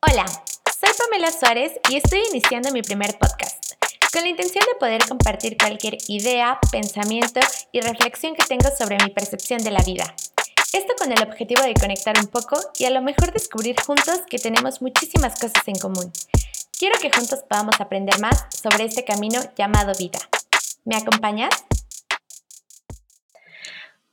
Hola, soy Pamela Suárez y estoy iniciando mi primer podcast, con la intención de poder compartir cualquier idea, pensamiento y reflexión que tengo sobre mi percepción de la vida. Esto con el objetivo de conectar un poco y a lo mejor descubrir juntos que tenemos muchísimas cosas en común. Quiero que juntos podamos aprender más sobre este camino llamado vida. ¿Me acompañas?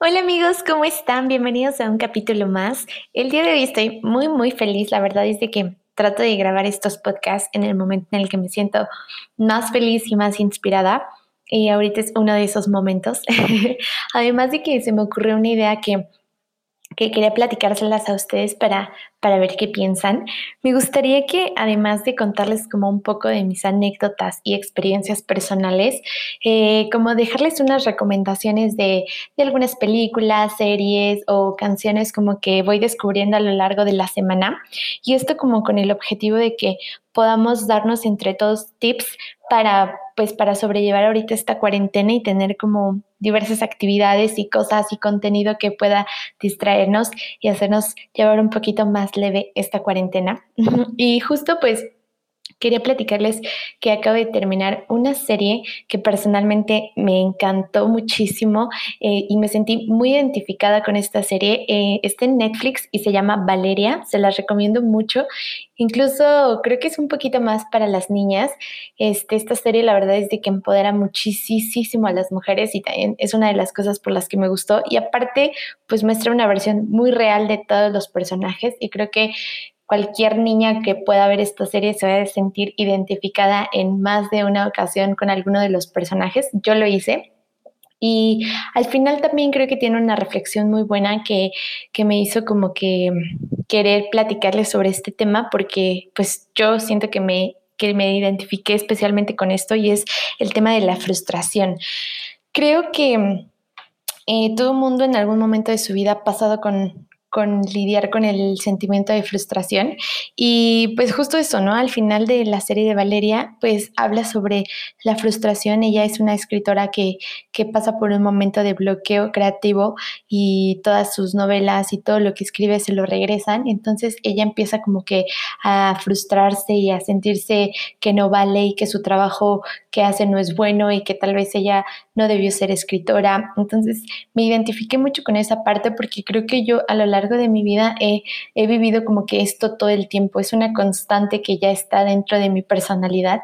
Hola amigos, ¿cómo están? Bienvenidos a un capítulo más. El día de hoy estoy muy muy feliz, la verdad es de que trato de grabar estos podcasts en el momento en el que me siento más feliz y más inspirada. Y ahorita es uno de esos momentos. Además de que se me ocurrió una idea que que quería platicárselas a ustedes para, para ver qué piensan. Me gustaría que además de contarles como un poco de mis anécdotas y experiencias personales, eh, como dejarles unas recomendaciones de, de, algunas películas, series o canciones como que voy descubriendo a lo largo de la semana. Y esto como con el objetivo de que podamos darnos entre todos tips para, pues, para sobrellevar ahorita esta cuarentena y tener como diversas actividades y cosas y contenido que pueda distraernos y hacernos llevar un poquito más leve esta cuarentena. Y justo pues quería platicarles que acabo de terminar una serie que personalmente me encantó muchísimo eh, y me sentí muy identificada con esta serie. Eh, está en Netflix y se llama Valeria, se las recomiendo mucho. Incluso creo que es un poquito más para las niñas. Este, esta serie la verdad es de que empodera muchísimo a las mujeres y también es una de las cosas por las que me gustó. Y aparte, pues muestra una versión muy real de todos los personajes y creo que cualquier niña que pueda ver esta serie se va a sentir identificada en más de una ocasión con alguno de los personajes. Yo lo hice. Y al final también creo que tiene una reflexión muy buena que, que me hizo como que querer platicarles sobre este tema porque pues yo siento que me, que me identifiqué especialmente con esto y es el tema de la frustración. Creo que eh, todo mundo en algún momento de su vida ha pasado con, con lidiar con el sentimiento de frustración. Y pues justo eso, ¿no? Al final de la serie de Valeria, pues habla sobre la frustración. Ella es una escritora que, que pasa por un momento de bloqueo creativo y todas sus novelas y todo lo que escribe se lo regresan. Entonces ella empieza como que a frustrarse y a sentirse que no vale y que su trabajo que hace no es bueno y que tal vez ella no debió ser escritora. Entonces me identifiqué mucho con esa parte porque creo que yo a lo largo de mi vida he, he vivido como que esto todo el tiempo, es una constante que ya está dentro de mi personalidad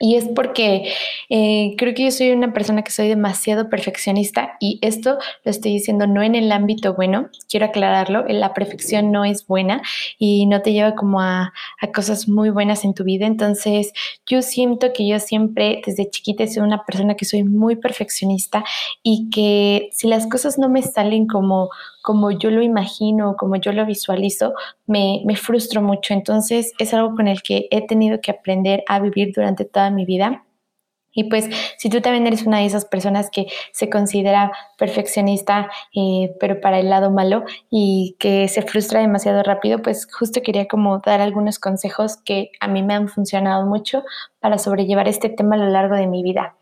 y es porque eh, creo que yo soy una persona que soy demasiado perfeccionista y esto lo estoy diciendo no en el ámbito bueno, quiero aclararlo, la perfección no es buena y no te lleva como a, a cosas muy buenas en tu vida. Entonces yo siento que yo siempre desde chiquita soy una persona que soy muy perfeccionista y que si las cosas no me salen como, como yo lo imagino, como yo lo visualizo, me, me frustro mucho. Entonces es algo con el que he tenido que aprender a vivir durante toda mi vida. Y pues si tú también eres una de esas personas que se considera perfeccionista, eh, pero para el lado malo y que se frustra demasiado rápido, pues justo quería como dar algunos consejos que a mí me han funcionado mucho para sobrellevar este tema a lo largo de mi vida.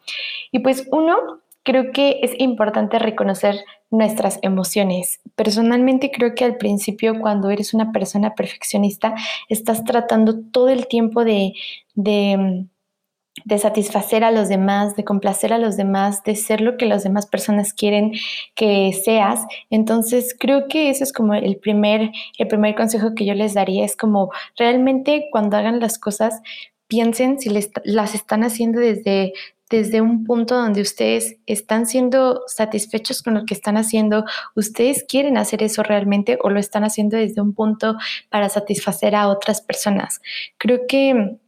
Y pues uno, creo que es importante reconocer nuestras emociones. Personalmente creo que al principio cuando eres una persona perfeccionista, estás tratando todo el tiempo de, de satisfacer a los demás, de complacer a los demás, de ser lo que las demás personas quieren que seas. Entonces, creo que eso es como el primer, el primer consejo que yo les daría, es como realmente cuando hagan las cosas, piensen si les, las están haciendo desde, desde un punto donde ustedes están siendo satisfechos con lo que están haciendo, ustedes quieren hacer eso realmente o lo están haciendo desde un punto para satisfacer a otras personas. Creo que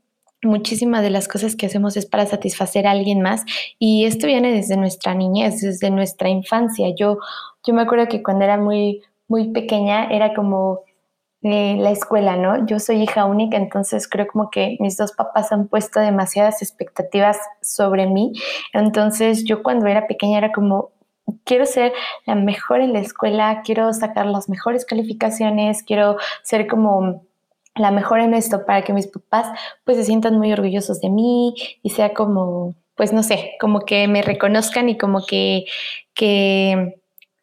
muchísimas de las cosas que hacemos es para satisfacer a alguien más y esto viene desde nuestra niñez, desde nuestra infancia. Yo, yo me acuerdo que cuando era muy, muy pequeña era como eh, la escuela, ¿no? Yo soy hija única, entonces creo como que mis dos papás han puesto demasiadas expectativas sobre mí. Entonces yo cuando era pequeña era como, quiero ser la mejor en la escuela, quiero sacar las mejores calificaciones, quiero ser como la mejor en esto para que mis papás pues se sientan muy orgullosos de mí y sea como, pues no sé, como que me reconozcan y como que, que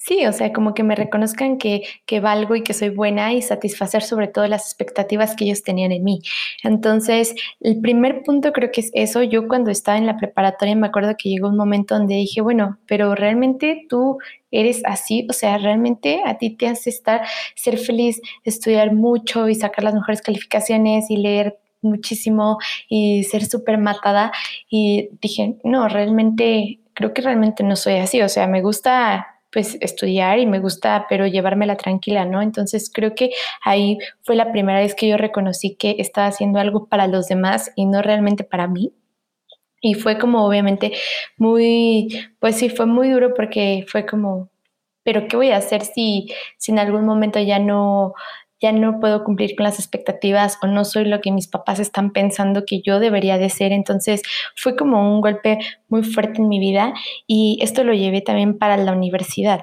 sí, o sea, como que me reconozcan que, que valgo y que soy buena y satisfacer sobre todo las expectativas que ellos tenían en mí. Entonces, el primer punto creo que es eso. Yo cuando estaba en la preparatoria me acuerdo que llegó un momento donde dije, bueno, pero realmente tú eres así, o sea, realmente a ti te hace estar, ser feliz, estudiar mucho y sacar las mejores calificaciones y leer muchísimo y ser súper matada. Y dije, no, realmente, creo que realmente no soy así, o sea, me gusta pues estudiar y me gusta, pero llevármela tranquila, ¿no? Entonces creo que ahí fue la primera vez que yo reconocí que estaba haciendo algo para los demás y no realmente para mí. Y fue como obviamente muy, pues sí, fue muy duro porque fue como, pero ¿qué voy a hacer si, si en algún momento ya no, ya no puedo cumplir con las expectativas o no soy lo que mis papás están pensando que yo debería de ser. Entonces fue como un golpe muy fuerte en mi vida y esto lo llevé también para la universidad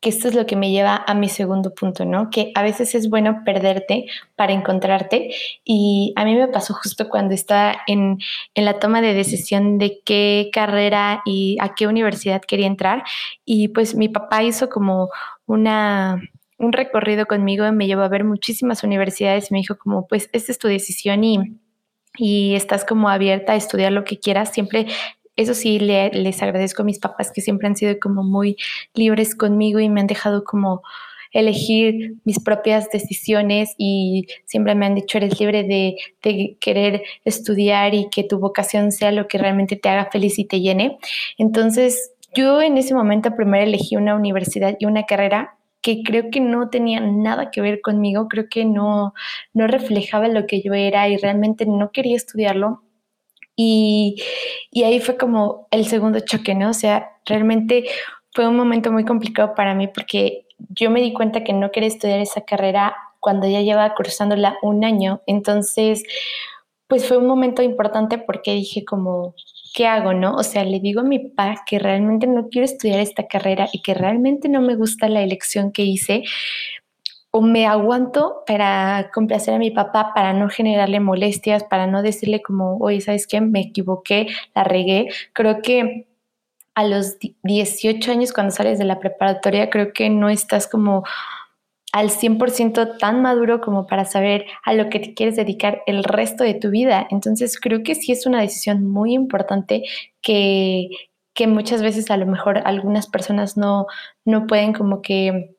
que esto es lo que me lleva a mi segundo punto, ¿no? Que a veces es bueno perderte para encontrarte y a mí me pasó justo cuando estaba en, en, la toma de decisión de qué carrera y a qué universidad quería entrar y pues mi papá hizo como una un recorrido conmigo me llevó a ver muchísimas universidades y me dijo como, pues, esta es tu decisión y, y estás como abierta a estudiar lo que quieras. Siempre, eso sí, les agradezco a mis papás que siempre han sido como muy libres conmigo y me han dejado como elegir mis propias decisiones y siempre me han dicho eres libre de, de, querer estudiar y que tu vocación sea lo que realmente te haga feliz y te llene. Entonces, yo en ese momento primero elegí una universidad y una carrera que creo que no tenía nada que ver conmigo, creo que no, no reflejaba lo que yo era y realmente no quería estudiarlo. Y, y ahí fue como el segundo choque, ¿no? O sea, realmente fue un momento muy complicado para mí porque yo me di cuenta que no quería estudiar esa carrera cuando ya llevaba cursándola un año. Entonces, pues fue un momento importante porque dije como, ¿qué hago, no? O sea, le digo a mi papá que realmente no quiero estudiar esta carrera y que realmente no me gusta la elección que hice, o me aguanto para complacer a mi papá, para no generarle molestias, para no decirle como, oye, ¿sabes qué? Me equivoqué, la regué. Creo que a los 18 años cuando sales de la preparatoria, creo que no estás como al 100% tan maduro como para saber a lo que te quieres dedicar el resto de tu vida. Entonces creo que sí es una decisión muy importante que, que muchas veces a lo mejor algunas personas no, no pueden como que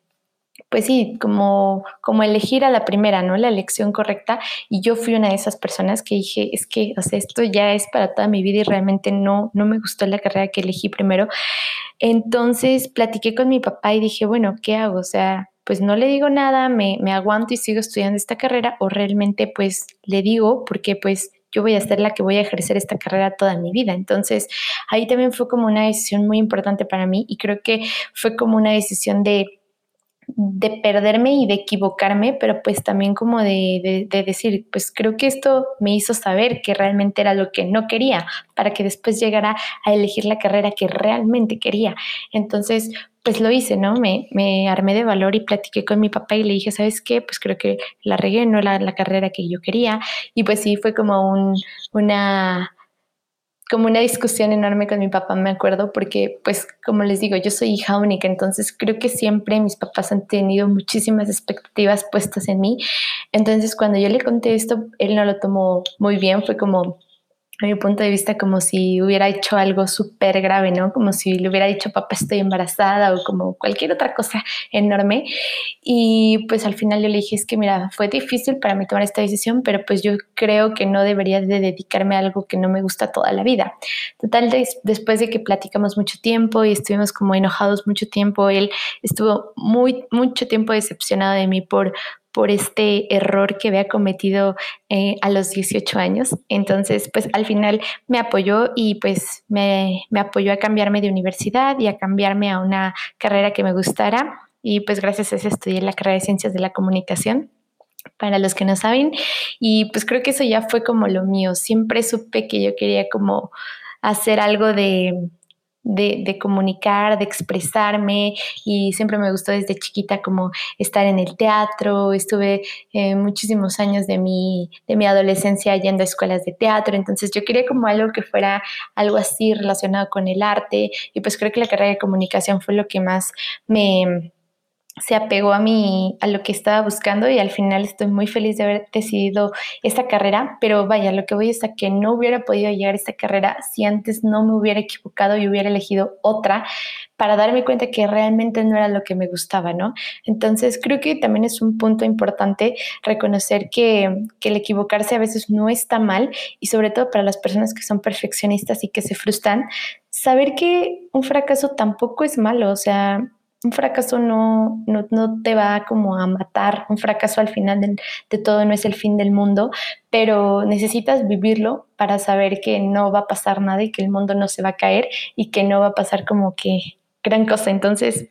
pues sí, como, como elegir a la primera, ¿no? La elección correcta. Y yo fui una de esas personas que dije, es que, o sea, esto ya es para toda mi vida y realmente no, no me gustó la carrera que elegí primero. Entonces platiqué con mi papá y dije, bueno, ¿qué hago? O sea, pues no le digo nada, me, me aguanto y sigo estudiando esta carrera o realmente pues le digo porque pues yo voy a ser la que voy a ejercer esta carrera toda mi vida. Entonces, ahí también fue como una decisión muy importante para mí y creo que fue como una decisión de de perderme y de equivocarme, pero pues también como de, de, decir, pues creo que esto me hizo saber que realmente era lo que no quería, para que después llegara a elegir la carrera que realmente quería. Entonces, pues lo hice, ¿no? Me, me armé de valor y platiqué con mi papá y le dije, ¿sabes qué? Pues creo que la regué, no la, la carrera que yo quería. Y pues sí, fue como un, una como una discusión enorme con mi papá, me acuerdo, porque pues como les digo, yo soy hija única, entonces creo que siempre mis papás han tenido muchísimas expectativas puestas en mí. Entonces cuando yo le conté esto, él no lo tomó muy bien, fue como, a mi punto de vista como si hubiera hecho algo súper grave, ¿no? Como si le hubiera dicho, papá, estoy embarazada o como cualquier otra cosa enorme. Y pues al final yo le dije, es que mira, fue difícil para mí tomar esta decisión, pero pues yo creo que no debería de dedicarme a algo que no me gusta toda la vida. Total, después de que platicamos mucho tiempo y estuvimos como enojados mucho tiempo, él estuvo muy, mucho tiempo decepcionado de mí por por este error que había cometido eh, a los 18 años. Entonces, pues al final me apoyó y pues me, me apoyó a cambiarme de universidad y a cambiarme a una carrera que me gustara. Y pues gracias a eso estudié la carrera de Ciencias de la Comunicación para los que no saben. Y pues creo que eso ya fue como lo mío. Siempre supe que yo quería como hacer algo de, de, comunicar, de expresarme y siempre me gustó desde chiquita como estar en el teatro, estuve eh, muchísimos años de mi, de mi adolescencia yendo a escuelas de teatro, entonces yo quería como algo que fuera algo así relacionado con el arte y pues creo que la carrera de comunicación fue lo que más me se apegó a mí, a lo que estaba buscando y al final estoy muy feliz de haber decidido esta carrera, pero vaya, lo que voy es a que no hubiera podido llegar a esta carrera si antes no me hubiera equivocado y hubiera elegido otra para darme cuenta que realmente no era lo que me gustaba, ¿no? Entonces creo que también es un punto importante reconocer que, que el equivocarse a veces no está mal y sobre todo para las personas que son perfeccionistas y que se frustran, saber que un fracaso tampoco es malo, o sea, un fracaso no, no, te va como a matar, un fracaso al final de, todo no es el fin del mundo, pero necesitas vivirlo para saber que no va a pasar nada y que el mundo no se va a caer y que no va a pasar como que gran cosa. Entonces,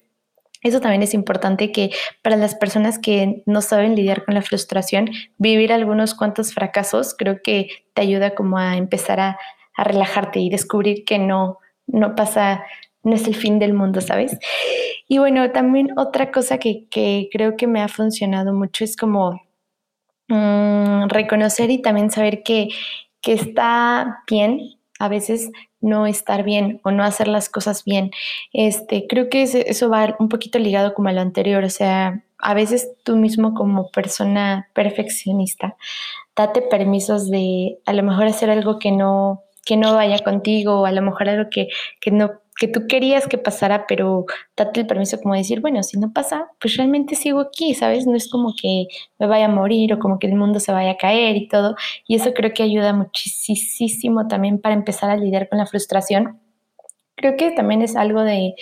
eso también es importante que para las personas que no saben lidiar con la frustración, vivir algunos cuantos fracasos creo que te ayuda como a empezar a, a relajarte y descubrir que no, no pasa no es el fin del mundo, ¿sabes? Y bueno, también otra cosa que, creo que me ha funcionado mucho es como mm, reconocer y también saber que, que está bien a veces no estar bien o no hacer las cosas bien. Este, creo que eso va un poquito ligado como a lo anterior, o sea, a veces tú mismo como persona perfeccionista, date permisos de a lo mejor hacer algo que no que no vaya contigo o a lo mejor algo que, que no que tú querías que pasara, pero date el permiso como decir, bueno, si no pasa, pues realmente sigo aquí, ¿sabes? No es como que me vaya a morir o como que el mundo se vaya a caer y todo. Y eso creo que ayuda muchísimo también para empezar a lidiar con la frustración. Creo que también es algo de,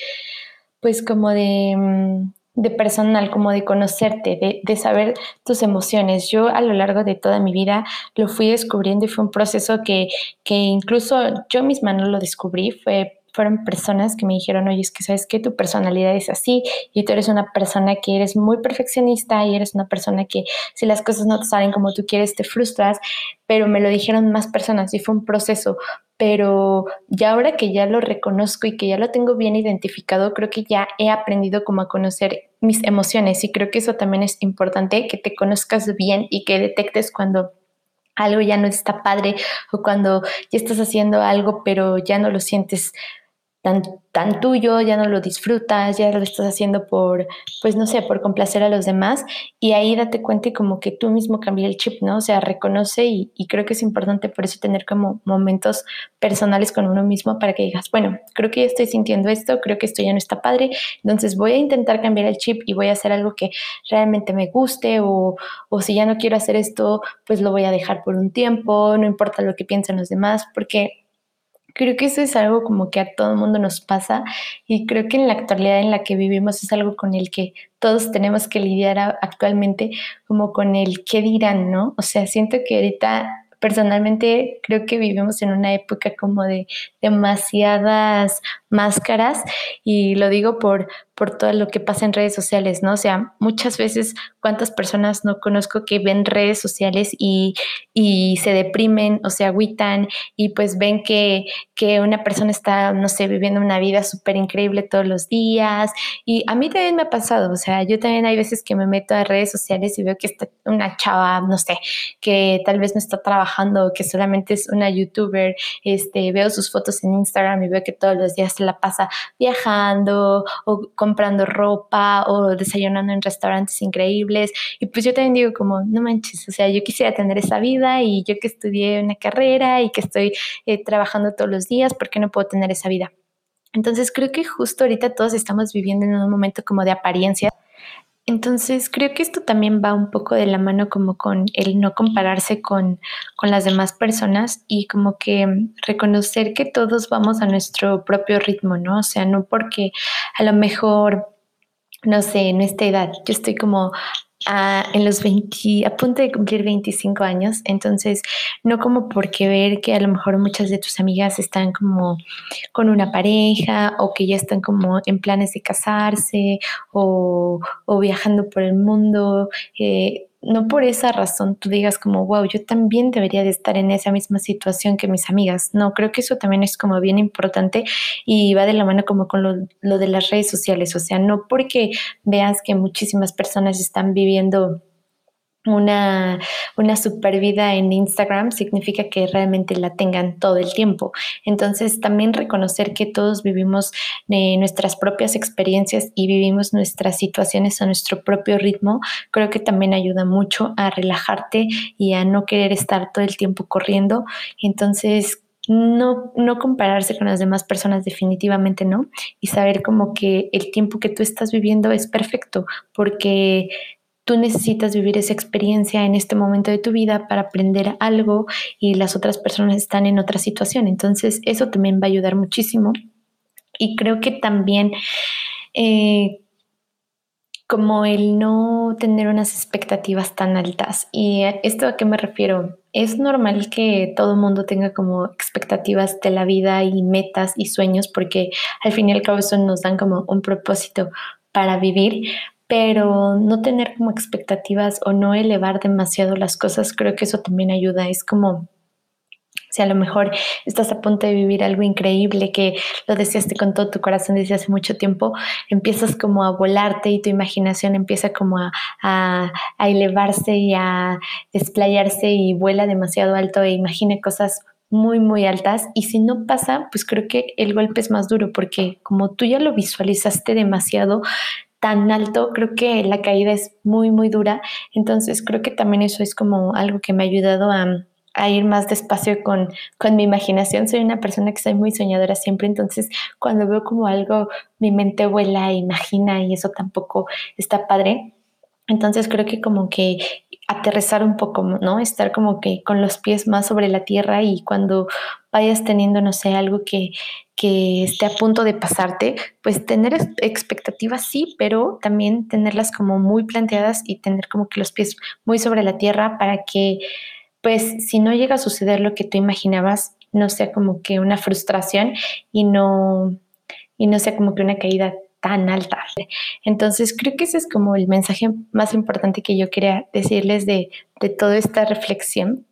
pues como de, mm, de personal, como de conocerte, de, de, saber tus emociones. Yo a lo largo de toda mi vida lo fui descubriendo y fue un proceso que, que incluso yo misma no lo descubrí, fue fueron personas que me dijeron, oye, es que sabes que tu personalidad es así y tú eres una persona que eres muy perfeccionista y eres una persona que si las cosas no te salen como tú quieres, te frustras, pero me lo dijeron más personas y fue un proceso. Pero ya ahora que ya lo reconozco y que ya lo tengo bien identificado, creo que ya he aprendido como a conocer mis emociones y creo que eso también es importante, que te conozcas bien y que detectes cuando algo ya no está padre o cuando ya estás haciendo algo pero ya no lo sientes tan, tan tuyo, ya no lo disfrutas, ya lo estás haciendo por, pues no sé, por complacer a los demás y ahí date cuenta y como que tú mismo cambia el chip, ¿no? O sea, reconoce y, y, creo que es importante por eso tener como momentos personales con uno mismo para que digas, bueno, creo que estoy sintiendo esto, creo que esto ya no está padre, entonces voy a intentar cambiar el chip y voy a hacer algo que realmente me guste o, o si ya no quiero hacer esto, pues lo voy a dejar por un tiempo, no importa lo que piensen los demás, porque Creo que eso es algo como que a todo el mundo nos pasa y creo que en la actualidad en la que vivimos es algo con el que todos tenemos que lidiar actualmente como con el qué dirán, ¿no? O sea, siento que ahorita personalmente creo que vivimos en una época como de demasiadas máscaras y lo digo por, por todo lo que pasa en redes sociales, ¿no? O sea, muchas veces cuántas personas no conozco que ven redes sociales y, y se deprimen o se agüitan y pues ven que, que una persona está, no sé, viviendo una vida súper increíble todos los días y a mí también me ha pasado, o sea, yo también hay veces que me meto a redes sociales y veo que está una chava, no sé, que tal vez no está trabajando, que solamente es una youtuber, este, veo sus fotos en Instagram y veo que todos los días la pasa viajando o comprando ropa o desayunando en restaurantes increíbles y pues yo también digo como, no manches, o sea, yo quisiera tener esa vida y yo que estudié una carrera y que estoy eh, trabajando todos los días, ¿por qué no puedo tener esa vida? Entonces creo que justo ahorita todos estamos viviendo en un momento como de apariencia. Entonces creo que esto también va un poco de la mano como con el no compararse con, con las demás personas y como que reconocer que todos vamos a nuestro propio ritmo, ¿no? O sea, no porque a lo mejor no sé, en esta edad, yo estoy como a, en los 20, a punto de cumplir 25 años, entonces no como porque ver que a lo mejor muchas de tus amigas están como con una pareja o que ya están como en planes de casarse o, o viajando por el mundo. Eh, no por esa razón tú digas como, wow, yo también debería de estar en esa misma situación que mis amigas. No, creo que eso también es como bien importante y va de la mano como con lo, lo de las redes sociales. O sea, no porque veas que muchísimas personas están viviendo una, una super vida en Instagram significa que realmente la tengan todo el tiempo. Entonces, también reconocer que todos vivimos eh, nuestras propias experiencias y vivimos nuestras situaciones a nuestro propio ritmo, creo que también ayuda mucho a relajarte y a no querer estar todo el tiempo corriendo. Entonces, no, no compararse con las demás personas, definitivamente no, y saber como que el tiempo que tú estás viviendo es perfecto, porque Tú necesitas vivir esa experiencia en este momento de tu vida para aprender algo y las otras personas están en otra situación. Entonces, eso también va a ayudar muchísimo. Y creo que también eh, como el no tener unas expectativas tan altas. ¿Y esto a qué me refiero? Es normal que todo mundo tenga como expectativas de la vida y metas y sueños porque al fin y al cabo eso nos dan como un propósito para vivir, pero no tener como expectativas o no elevar demasiado las cosas, creo que eso también ayuda. Es como si a lo mejor estás a punto de vivir algo increíble que lo deseaste con todo tu corazón desde hace mucho tiempo, empiezas como a volarte y tu imaginación empieza como a, a, a elevarse y a desplayarse y vuela demasiado alto e imagina cosas muy, muy altas. Y si no pasa, pues creo que el golpe es más duro porque como tú ya lo visualizaste demasiado, tan alto, creo que la caída es muy, muy dura. Entonces creo que también eso es como algo que me ha ayudado a, ir más despacio con, con mi imaginación. Soy una persona que soy muy soñadora siempre, entonces cuando veo como algo, mi mente vuela, e imagina y eso tampoco está padre. Entonces creo que como que aterrizar un poco, ¿no? Estar como que con los pies más sobre la tierra y cuando vayas teniendo, no sé, algo que, que esté a punto de pasarte, pues tener expectativas sí, pero también tenerlas como muy planteadas y tener como que los pies muy sobre la tierra para que, pues, si no llega a suceder lo que tú imaginabas, no sea como que una frustración y no, y no sea como que una caída tan alta. Entonces creo que ese es como el mensaje más importante que yo quería decirles de, de toda esta reflexión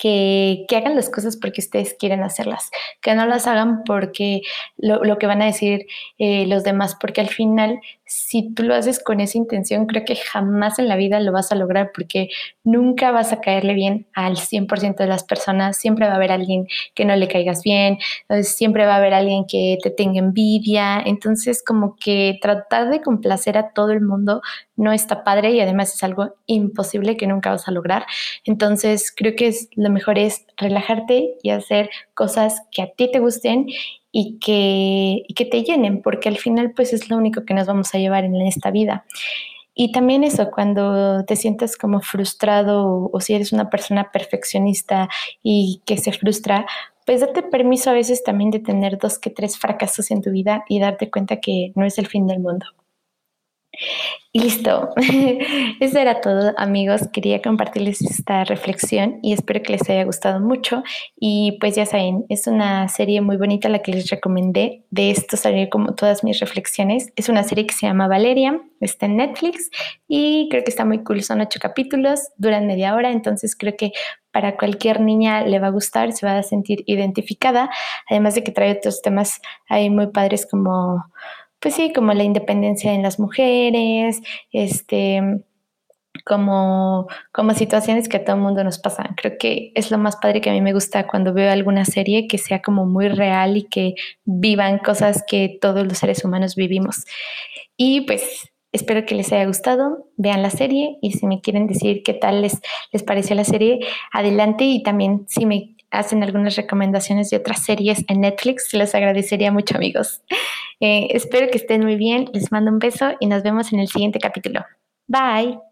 que, hagan las cosas porque ustedes quieren hacerlas, que no las hagan porque lo, que van a decir eh, los demás, porque al final, si tú lo haces con esa intención, creo que jamás en la vida lo vas a lograr porque nunca vas a caerle bien al 100% de las personas, siempre va a haber alguien que no le caigas bien, siempre va a haber alguien que te tenga envidia, entonces como que tratar de complacer a todo el mundo no está padre y además es algo imposible que nunca vas a lograr. Entonces creo que es, lo mejor es relajarte y hacer cosas que a ti te gusten y que, y que te llenen, porque al final pues es lo único que nos vamos a llevar en esta vida. Y también eso, cuando te sientes como frustrado o si eres una persona perfeccionista y que se frustra, pues date permiso a veces también de tener dos que tres fracasos en tu vida y darte cuenta que no es el fin del mundo. Listo, eso era todo amigos, quería compartirles esta reflexión y espero que les haya gustado mucho. Y pues ya saben, es una serie muy bonita la que les recomendé, de esto salió como todas mis reflexiones, es una serie que se llama Valeria, está en Netflix y creo que está muy cool, son ocho capítulos, duran media hora, entonces creo que para cualquier niña le va a gustar, se va a sentir identificada, además de que trae otros temas ahí muy padres como pues sí, como la independencia en las mujeres, este, como, como situaciones que a todo el mundo nos pasan. Creo que es lo más padre que a mí me gusta cuando veo alguna serie que sea como muy real y que vivan cosas que todos los seres humanos vivimos. Y pues espero que les haya gustado, vean la serie y si me quieren decir qué tal les, les pareció la serie, adelante y también si me hacen algunas recomendaciones de otras series en Netflix, les agradecería mucho amigos. Eh, espero que estén muy bien, les mando un beso y nos vemos en el siguiente capítulo. Bye.